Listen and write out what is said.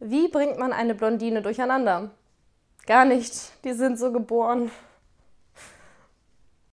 Wie bringt man eine Blondine durcheinander? Gar nicht, die sind so geboren.